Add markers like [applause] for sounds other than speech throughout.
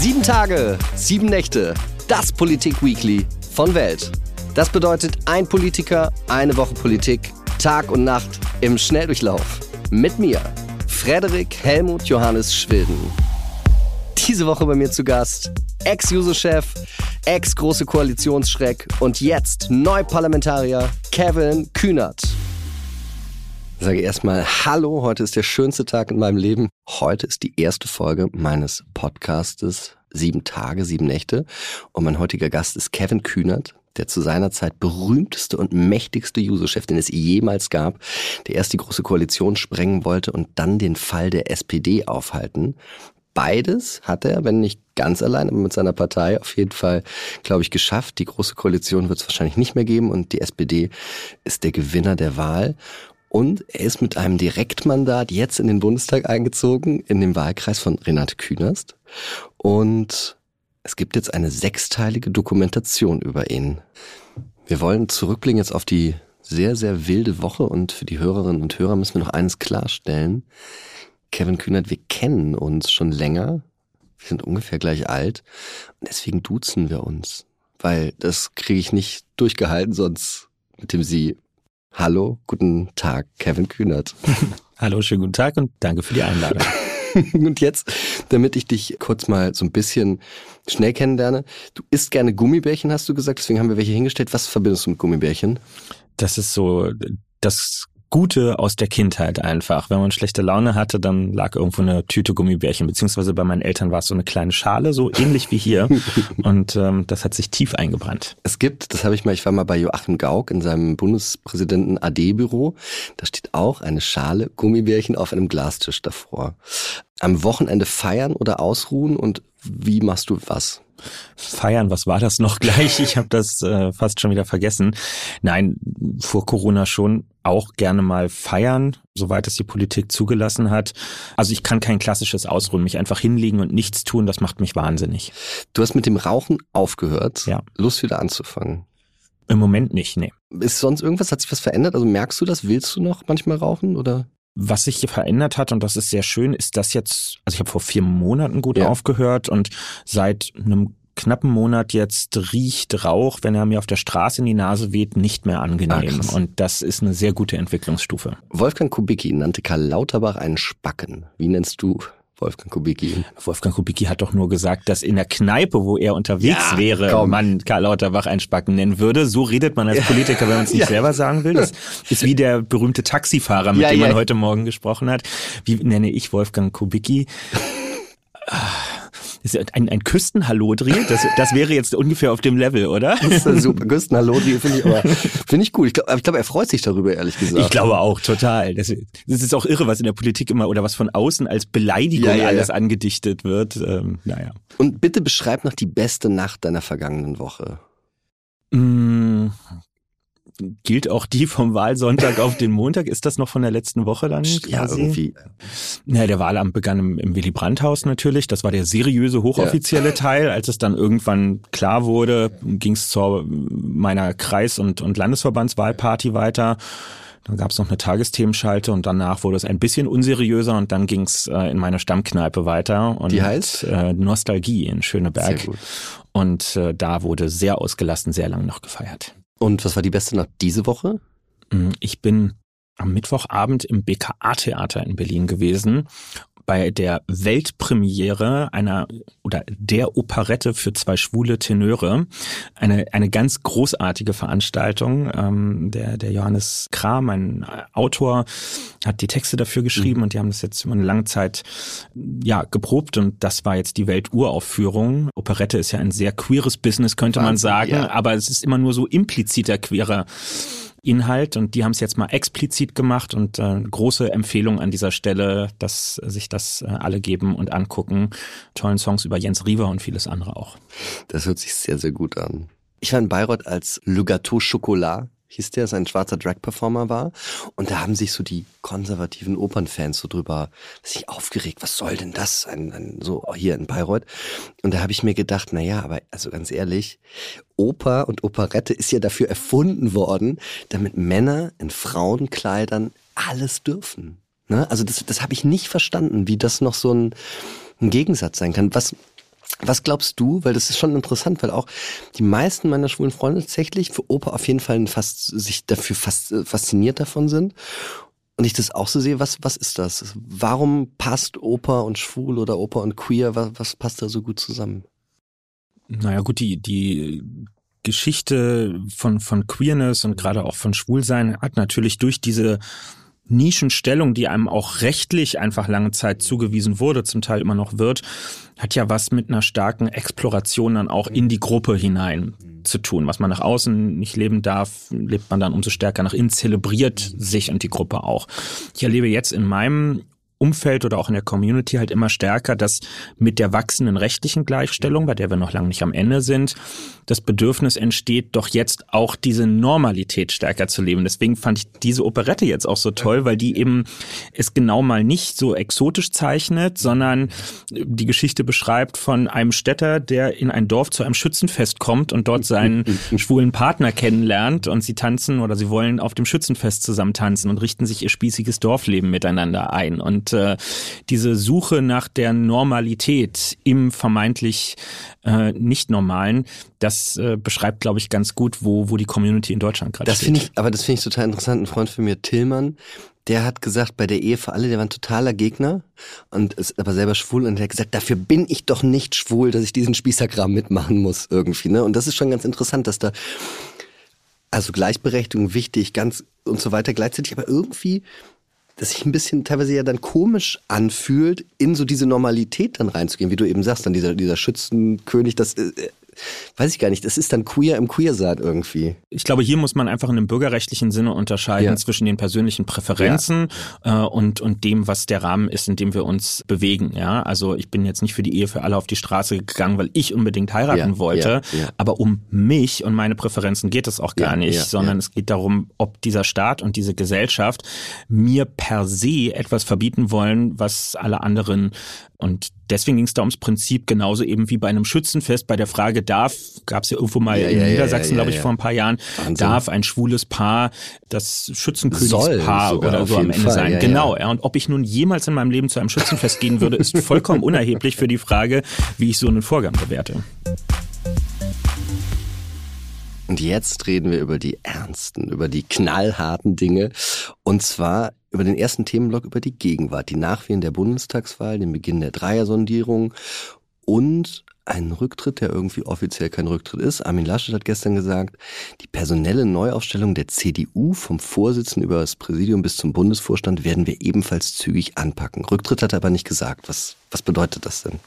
Sieben Tage, sieben Nächte, das Politik-Weekly von Welt. Das bedeutet ein Politiker, eine Woche Politik, Tag und Nacht im Schnelldurchlauf. Mit mir, Frederik Helmut Johannes Schwilden. Diese Woche bei mir zu Gast, Ex-Juso-Chef, Ex-Große Koalitionsschreck und jetzt Neuparlamentarier Kevin Kühnert. Ich sage erstmal Hallo, heute ist der schönste Tag in meinem Leben. Heute ist die erste Folge meines Podcastes Sieben Tage, sieben Nächte. Und mein heutiger Gast ist Kevin Kühnert, der zu seiner Zeit berühmteste und mächtigste Juso-Chef, den es jemals gab, der erst die Große Koalition sprengen wollte und dann den Fall der SPD aufhalten. Beides hat er, wenn nicht ganz allein, aber mit seiner Partei auf jeden Fall, glaube ich, geschafft. Die Große Koalition wird es wahrscheinlich nicht mehr geben und die SPD ist der Gewinner der Wahl. Und er ist mit einem Direktmandat jetzt in den Bundestag eingezogen, in den Wahlkreis von Renate Künast. Und es gibt jetzt eine sechsteilige Dokumentation über ihn. Wir wollen zurückblicken jetzt auf die sehr, sehr wilde Woche und für die Hörerinnen und Hörer müssen wir noch eines klarstellen. Kevin Kühnert, wir kennen uns schon länger. Wir sind ungefähr gleich alt. Und deswegen duzen wir uns. Weil das kriege ich nicht durchgehalten, sonst mit dem Sie Hallo, guten Tag, Kevin Kühnert. [laughs] Hallo, schönen guten Tag und danke für die Einladung. [laughs] und jetzt, damit ich dich kurz mal so ein bisschen schnell kennenlerne. Du isst gerne Gummibärchen, hast du gesagt, deswegen haben wir welche hingestellt. Was verbindest du mit Gummibärchen? Das ist so das Gute aus der Kindheit einfach. Wenn man schlechte Laune hatte, dann lag irgendwo eine Tüte Gummibärchen, beziehungsweise bei meinen Eltern war es so eine kleine Schale, so ähnlich wie hier. [laughs] Und ähm, das hat sich tief eingebrannt. Es gibt, das habe ich mal, ich war mal bei Joachim Gauck in seinem Bundespräsidenten AD-Büro. Da steht auch eine Schale Gummibärchen auf einem Glastisch davor. Am Wochenende feiern oder ausruhen und wie machst du was? Feiern, was war das noch gleich? Ich habe das äh, fast schon wieder vergessen. Nein, vor Corona schon auch gerne mal feiern, soweit es die Politik zugelassen hat. Also ich kann kein klassisches Ausruhen, mich einfach hinlegen und nichts tun, das macht mich wahnsinnig. Du hast mit dem Rauchen aufgehört. Ja. Lust wieder anzufangen. Im Moment nicht, nee. Ist sonst irgendwas, hat sich was verändert? Also merkst du das? Willst du noch manchmal rauchen oder? Was sich hier verändert hat, und das ist sehr schön, ist das jetzt, also ich habe vor vier Monaten gut ja. aufgehört und seit einem knappen Monat jetzt riecht Rauch, wenn er mir auf der Straße in die Nase weht, nicht mehr angenehm. Ah, und das ist eine sehr gute Entwicklungsstufe. Wolfgang Kubicki nannte Karl Lauterbach einen Spacken. Wie nennst du Wolfgang Kubicki. Wolfgang Kubicki hat doch nur gesagt, dass in der Kneipe, wo er unterwegs ja, wäre, komm. man Karl Lauterbach einen Spacken nennen würde. So redet man als Politiker, wenn man es nicht ja. selber sagen will. Das ist wie der berühmte Taxifahrer, mit ja, dem man heute Morgen gesprochen hat. Wie nenne ich Wolfgang Kubicki? [laughs] ein, ein Küstenhallodri, das, das wäre jetzt ungefähr auf dem Level, oder? Das ist super. Küstenhallodri finde ich aber, finde ich gut. Ich glaube, glaub, er freut sich darüber, ehrlich gesagt. Ich glaube auch, total. Das, das ist auch irre, was in der Politik immer oder was von außen als Beleidigung ja, ja, alles ja. angedichtet wird. Ähm, naja. Und bitte beschreib noch die beste Nacht deiner vergangenen Woche. Mmh, gilt auch die vom Wahlsonntag auf den Montag. Ist das noch von der letzten Woche dann? Quasi? Ja, irgendwie. Ja, der Wahlamt begann im, im Willy Brandt-Haus natürlich. Das war der seriöse, hochoffizielle ja. Teil. Als es dann irgendwann klar wurde, ging es zur meiner Kreis- und, und Landesverbandswahlparty weiter. Dann gab es noch eine Tageszemenschalte und danach wurde es ein bisschen unseriöser und dann ging es äh, in meiner Stammkneipe weiter. Und, Die heißt? Äh, Nostalgie in Schöneberg. Und äh, da wurde sehr ausgelassen, sehr lang noch gefeiert. Und was war die beste Nacht diese Woche? Mm, ich bin am Mittwochabend im BKA-Theater in Berlin gewesen bei der Weltpremiere einer oder der Operette für zwei schwule Tenöre. Eine, eine ganz großartige Veranstaltung. Ähm, der, der Johannes Kram, ein Autor, hat die Texte dafür geschrieben mhm. und die haben das jetzt über eine lange Zeit ja, geprobt und das war jetzt die Welturaufführung. Operette ist ja ein sehr queeres Business, könnte man sagen, ja. aber es ist immer nur so impliziter queerer Inhalt und die haben es jetzt mal explizit gemacht und äh, große Empfehlung an dieser Stelle, dass sich das äh, alle geben und angucken. Tollen Songs über Jens Riewer und vieles andere auch. Das hört sich sehr, sehr gut an. Ich in Bayreuth als Le Gâteau Chocolat hieß der, sein schwarzer Drag-Performer war. Und da haben sich so die konservativen Opernfans so drüber sich aufgeregt. Was soll denn das? Ein, ein, so hier in Bayreuth. Und da habe ich mir gedacht, na ja, aber also ganz ehrlich, Oper und Operette ist ja dafür erfunden worden, damit Männer in Frauenkleidern alles dürfen. Ne? Also das, das habe ich nicht verstanden, wie das noch so ein, ein Gegensatz sein kann. Was Was glaubst du, weil das ist schon interessant, weil auch die meisten meiner schwulen Freunde tatsächlich für Oper auf jeden Fall fast sich dafür fast äh, fasziniert davon sind. Und ich das auch so sehe, was, was ist das? Warum passt Oper und schwul oder Oper und queer, was, was passt da so gut zusammen? Naja gut, die, die Geschichte von, von Queerness und gerade auch von Schwulsein hat natürlich durch diese Nischenstellung, die einem auch rechtlich einfach lange Zeit zugewiesen wurde, zum Teil immer noch wird, hat ja was mit einer starken Exploration dann auch in die Gruppe hinein zu tun. Was man nach außen nicht leben darf, lebt man dann umso stärker nach innen, zelebriert sich und die Gruppe auch. Ich erlebe jetzt in meinem Umfeld oder auch in der Community halt immer stärker, dass mit der wachsenden rechtlichen Gleichstellung, bei der wir noch lange nicht am Ende sind, das Bedürfnis entsteht, doch jetzt auch diese Normalität stärker zu leben. Deswegen fand ich diese Operette jetzt auch so toll, weil die eben es genau mal nicht so exotisch zeichnet, sondern die Geschichte beschreibt von einem Städter, der in ein Dorf zu einem Schützenfest kommt und dort seinen [laughs] schwulen Partner kennenlernt und sie tanzen oder sie wollen auf dem Schützenfest zusammen tanzen und richten sich ihr spießiges Dorfleben miteinander ein. Und äh, diese Suche nach der Normalität im vermeintlich äh, nicht normalen, das äh, beschreibt, glaube ich, ganz gut, wo, wo die Community in Deutschland gerade finde ich, aber das finde ich total interessant. Ein Freund von mir, Tillmann, der hat gesagt, bei der Ehe für alle, der war ein totaler Gegner und ist aber selber schwul und der hat gesagt, dafür bin ich doch nicht schwul, dass ich diesen Spießerkram mitmachen muss irgendwie. Ne? Und das ist schon ganz interessant, dass da also Gleichberechtigung wichtig, ganz und so weiter gleichzeitig, aber irgendwie das sich ein bisschen teilweise ja dann komisch anfühlt, in so diese Normalität dann reinzugehen, wie du eben sagst, dann dieser, dieser Schützenkönig, das äh, weiß ich gar nicht, das ist dann queer im Queersein irgendwie. Ich glaube, hier muss man einfach in einem bürgerrechtlichen Sinne unterscheiden ja. zwischen den persönlichen Präferenzen ja. äh, und, und dem, was der Rahmen ist, in dem wir uns bewegen. Ja, also ich bin jetzt nicht für die Ehe für alle auf die Straße gegangen, weil ich unbedingt heiraten ja. wollte, aber um mich und meine Präferenzen geht es auch gar nicht, sondern es geht darum, ob dieser Staat und diese Gesellschaft mir per se etwas verbieten wollen, was alle anderen und deswegen ging es da ums Prinzip genauso eben wie bei einem Schützenfest. Bei der Frage, darf, gab es ja irgendwo mal ja, in ja, Niedersachsen, ja, glaube ich, vor ein paar Jahren, Wahnsinn. darf ein schwules Paar das Schützenkönigspaar oder so am Ende Fall. sein. genau. Ja. Und ob ich nun jemals in meinem Leben zu einem Schützenfest gehen würde, ist vollkommen unerheblich für die Frage, wie ich so einen Vorgang bewerte. Und jetzt reden wir über die ernsten, über die knallharten Dinge. Und zwar über den ersten Themenblock über die Gegenwart, die Nachwehen der Bundestagswahl, den Beginn der Dreiersondierung und einen Rücktritt, der irgendwie offiziell kein Rücktritt ist. Armin Laschet hat gestern gesagt, die personelle Neuaufstellung der CDU vom Vorsitzenden über das Präsidium bis zum Bundesvorstand werden wir ebenfalls zügig anpacken. Rücktritt hat er aber nicht gesagt. Was, was bedeutet das denn?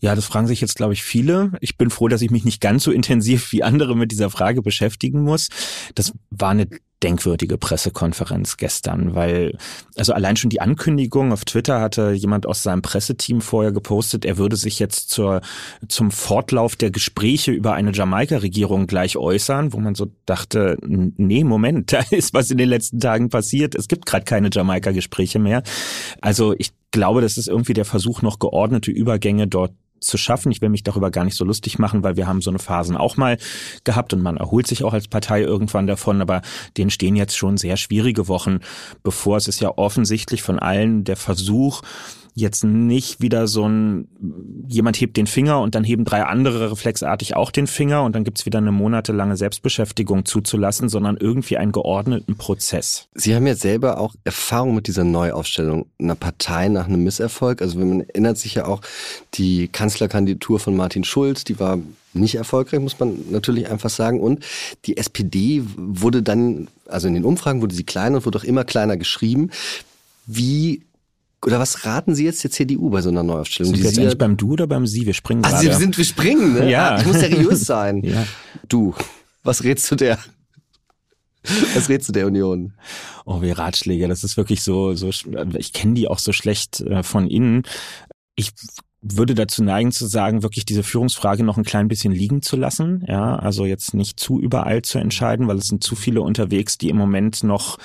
Ja, das fragen sich jetzt, glaube ich, viele. Ich bin froh, dass ich mich nicht ganz so intensiv wie andere mit dieser Frage beschäftigen muss. Das war eine denkwürdige Pressekonferenz gestern, weil also allein schon die Ankündigung auf Twitter hatte jemand aus seinem Presseteam vorher gepostet, er würde sich jetzt zur zum Fortlauf der Gespräche über eine Jamaika-Regierung gleich äußern, wo man so dachte, nee, Moment, [laughs] da ist was in den letzten Tagen passiert. Es gibt gerade keine Jamaika-Gespräche mehr. Also ich glaube, das ist irgendwie der Versuch, noch geordnete Übergänge dort zu schaffen. Ich will mich darüber gar nicht so lustig machen, weil wir haben so eine Phasen auch mal gehabt und man erholt sich auch als Partei irgendwann davon, aber denen stehen jetzt schon sehr schwierige Wochen bevor. Es ist ja offensichtlich von allen der Versuch, jetzt nicht wieder so ein, jemand hebt den Finger und dann heben drei andere reflexartig auch den Finger und dann gibt's wieder eine monatelange Selbstbeschäftigung zuzulassen, sondern irgendwie einen geordneten Prozess. Sie haben ja selber auch Erfahrung mit dieser Neuaufstellung einer Partei nach einem Misserfolg. Also man erinnert sich ja auch die Kanzlerkandidatur von Martin Schulz, die war nicht erfolgreich, muss man natürlich einfach sagen. Und die SPD wurde dann, also in den Umfragen wurde sie kleiner und wurde auch immer kleiner geschrieben. Wie oder was raten Sie jetzt der CDU bei so einer Neuaufstellung? Sind wir jetzt eigentlich beim Du oder beim Sie? Wir springen also gerade. sind wir springen, ne? Ja. Ich muss seriös sein. [laughs] ja. Du, was rätst du der? Was rätst du der Union? Oh, wie Ratschläge. Das ist wirklich so, so, ich kenne die auch so schlecht äh, von innen. Ich würde dazu neigen zu sagen, wirklich diese Führungsfrage noch ein klein bisschen liegen zu lassen. Ja, also jetzt nicht zu überall zu entscheiden, weil es sind zu viele unterwegs, die im Moment noch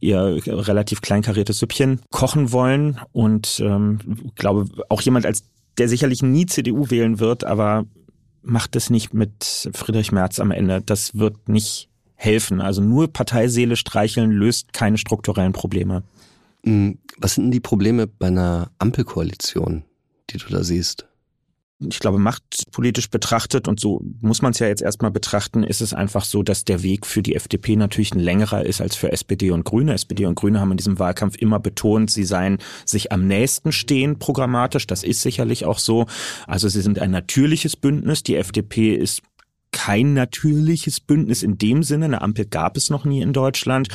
ihr relativ kleinkariertes Süppchen kochen wollen. Und ähm, glaube, auch jemand als der sicherlich nie CDU wählen wird, aber macht es nicht mit Friedrich Merz am Ende. Das wird nicht helfen. Also nur Parteiseele streicheln löst keine strukturellen Probleme. Hm, was sind denn die Probleme bei einer Ampelkoalition? Die du da siehst? ich glaube, machtpolitisch betrachtet, und so muss man es ja jetzt erstmal betrachten, ist es einfach so, dass der Weg für die FDP natürlich ein längerer ist als für SPD und Grüne. SPD und Grüne haben in diesem Wahlkampf immer betont, sie seien sich am nächsten stehen programmatisch. Das ist sicherlich auch so. Also sie sind ein natürliches Bündnis. Die FDP ist kein natürliches Bündnis in dem Sinne. Eine Ampel gab es noch nie in Deutschland.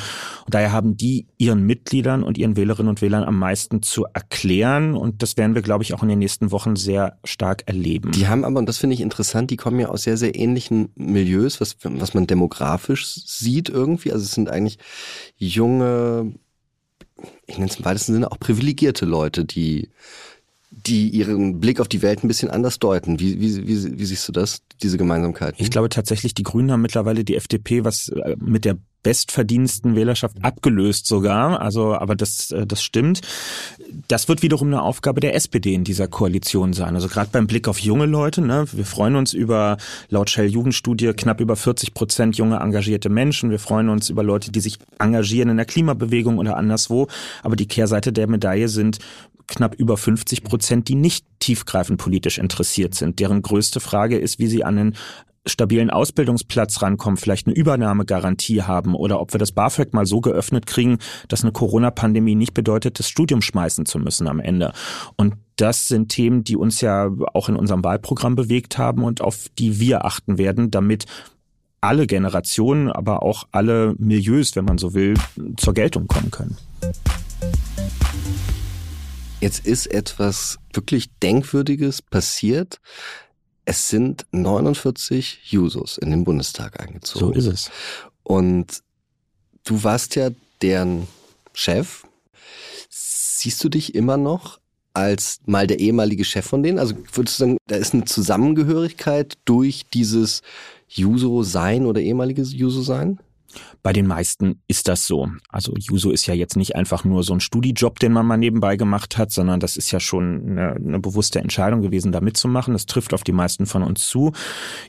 Und daher haben die ihren Mitgliedern und ihren Wählerinnen und Wählern am meisten zu erklären. Und das werden wir, glaube ich, auch in den nächsten Wochen sehr stark erleben. Die haben aber, und das finde ich interessant, die kommen ja aus sehr, sehr ähnlichen Milieus, was, was man demografisch sieht irgendwie. Also es sind eigentlich junge, ich nenne es im weitesten Sinne auch privilegierte Leute, die die ihren Blick auf die Welt ein bisschen anders deuten. Wie, wie, wie, wie siehst du das, diese Gemeinsamkeit? Ich glaube tatsächlich, die Grünen haben mittlerweile die FDP, was äh, mit der bestverdiensten Wählerschaft abgelöst sogar. Also, aber das, äh, das stimmt. Das wird wiederum eine Aufgabe der SPD in dieser Koalition sein. Also gerade beim Blick auf junge Leute. Ne, wir freuen uns über laut Shell Jugendstudie knapp über 40 Prozent junge engagierte Menschen. Wir freuen uns über Leute, die sich engagieren in der Klimabewegung oder anderswo. Aber die Kehrseite der Medaille sind knapp über 50 Prozent, die nicht tiefgreifend politisch interessiert sind. Deren größte Frage ist, wie sie an einen stabilen Ausbildungsplatz rankommen, vielleicht eine Übernahmegarantie haben oder ob wir das BAföG mal so geöffnet kriegen, dass eine Corona-Pandemie nicht bedeutet, das Studium schmeißen zu müssen am Ende. Und das sind Themen, die uns ja auch in unserem Wahlprogramm bewegt haben und auf die wir achten werden, damit alle Generationen, aber auch alle Milieus, wenn man so will, zur Geltung kommen können. Jetzt ist etwas wirklich Denkwürdiges passiert. Es sind 49 Jusos in den Bundestag eingezogen. So ist es. Und du warst ja deren Chef. Siehst du dich immer noch als mal der ehemalige Chef von denen? Also würdest du sagen, da ist eine Zusammengehörigkeit durch dieses Juso-Sein oder ehemaliges Juso-Sein? Bei den meisten ist das so. Also Juso ist ja jetzt nicht einfach nur so ein Studijob, den man mal nebenbei gemacht hat, sondern das ist ja schon eine, eine bewusste Entscheidung gewesen, da mitzumachen. Das trifft auf die meisten von uns zu.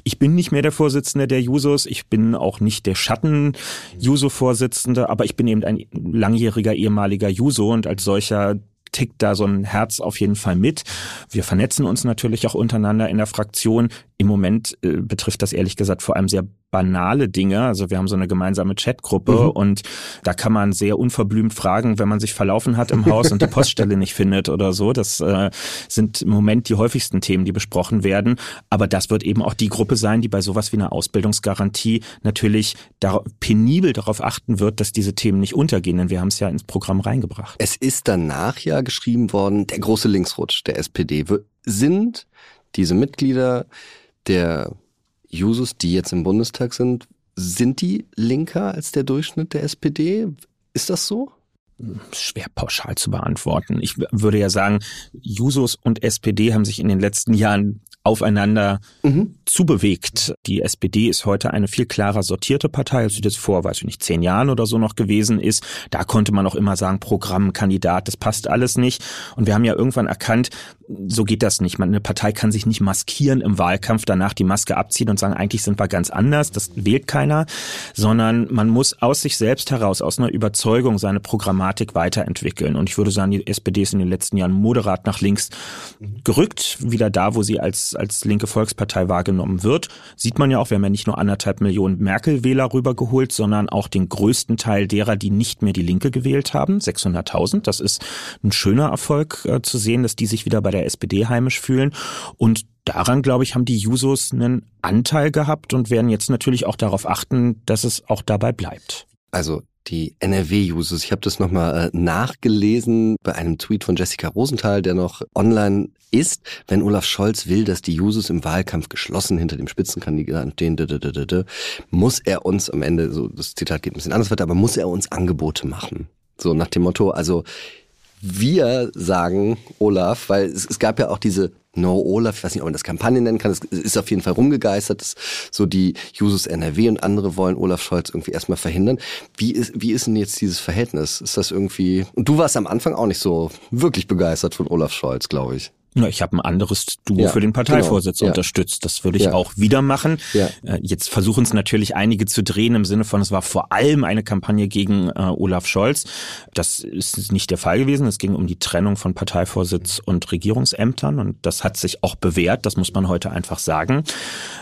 Ich bin nicht mehr der Vorsitzende der Jusos. Ich bin auch nicht der Schatten-Juso-Vorsitzende, aber ich bin eben ein langjähriger ehemaliger Juso und als solcher tickt da so ein Herz auf jeden Fall mit. Wir vernetzen uns natürlich auch untereinander in der Fraktion. Im Moment äh, betrifft das ehrlich gesagt vor allem sehr banale Dinge. Also wir haben so eine gemeinsame Chatgruppe mhm. und da kann man sehr unverblümt fragen, wenn man sich verlaufen hat im Haus und die [laughs] Poststelle nicht findet oder so. Das äh, sind im Moment die häufigsten Themen, die besprochen werden. Aber das wird eben auch die Gruppe sein, die bei sowas wie einer Ausbildungsgarantie natürlich da, penibel darauf achten wird, dass diese Themen nicht untergehen, denn wir haben es ja ins Programm reingebracht. Es ist danach ja geschrieben worden, der große Linksrutsch der SPD. Sind diese Mitglieder der Jusos, die jetzt im Bundestag sind, sind die linker als der Durchschnitt der SPD? Ist das so? schwer pauschal zu beantworten. Ich würde ja sagen, Jusos und SPD haben sich in den letzten Jahren aufeinander mhm. zubewegt. Die SPD ist heute eine viel klarer sortierte Partei, als sie das vor, weiß ich nicht, zehn Jahren oder so noch gewesen ist. Da konnte man auch immer sagen, Programm, Kandidat, das passt alles nicht. Und wir haben ja irgendwann erkannt, so geht das nicht. Man, eine Partei kann sich nicht maskieren im Wahlkampf, danach die Maske abziehen und sagen, eigentlich sind wir ganz anders, das wählt keiner, sondern man muss aus sich selbst heraus, aus einer Überzeugung seine Programmatik weiterentwickeln. Und ich würde sagen, die SPD ist in den letzten Jahren moderat nach links gerückt, wieder da, wo sie als als, linke Volkspartei wahrgenommen wird. Sieht man ja auch, wir haben ja nicht nur anderthalb Millionen Merkel-Wähler rübergeholt, sondern auch den größten Teil derer, die nicht mehr die Linke gewählt haben, 600.000. Das ist ein schöner Erfolg äh, zu sehen, dass die sich wieder bei der SPD heimisch fühlen. Und daran, glaube ich, haben die Jusos einen Anteil gehabt und werden jetzt natürlich auch darauf achten, dass es auch dabei bleibt. Also die NRW-Users. Ich habe das nochmal äh, nachgelesen bei einem Tweet von Jessica Rosenthal, der noch online ist. Wenn Olaf Scholz will, dass die Users im Wahlkampf geschlossen hinter dem Spitzenkandidaten stehen, muss er uns am Ende, so das Zitat geht ein bisschen anders weiter, aber muss er uns Angebote machen. So nach dem Motto, also wir sagen Olaf, weil es, es gab ja auch diese No Olaf, ich weiß nicht, ob man das Kampagne nennen kann, es ist auf jeden Fall rumgegeistert, dass so die Jusos NRW und andere wollen Olaf Scholz irgendwie erstmal verhindern. Wie ist, wie ist denn jetzt dieses Verhältnis? Ist das irgendwie, und du warst am Anfang auch nicht so wirklich begeistert von Olaf Scholz, glaube ich. Na, ich habe ein anderes Duo ja, für den Parteivorsitz genau, unterstützt. Das würde ich ja. auch wieder machen. Ja. Äh, jetzt versuchen es natürlich einige zu drehen im Sinne von, es war vor allem eine Kampagne gegen äh, Olaf Scholz. Das ist nicht der Fall gewesen. Es ging um die Trennung von Parteivorsitz und Regierungsämtern und das hat sich auch bewährt. Das muss man heute einfach sagen.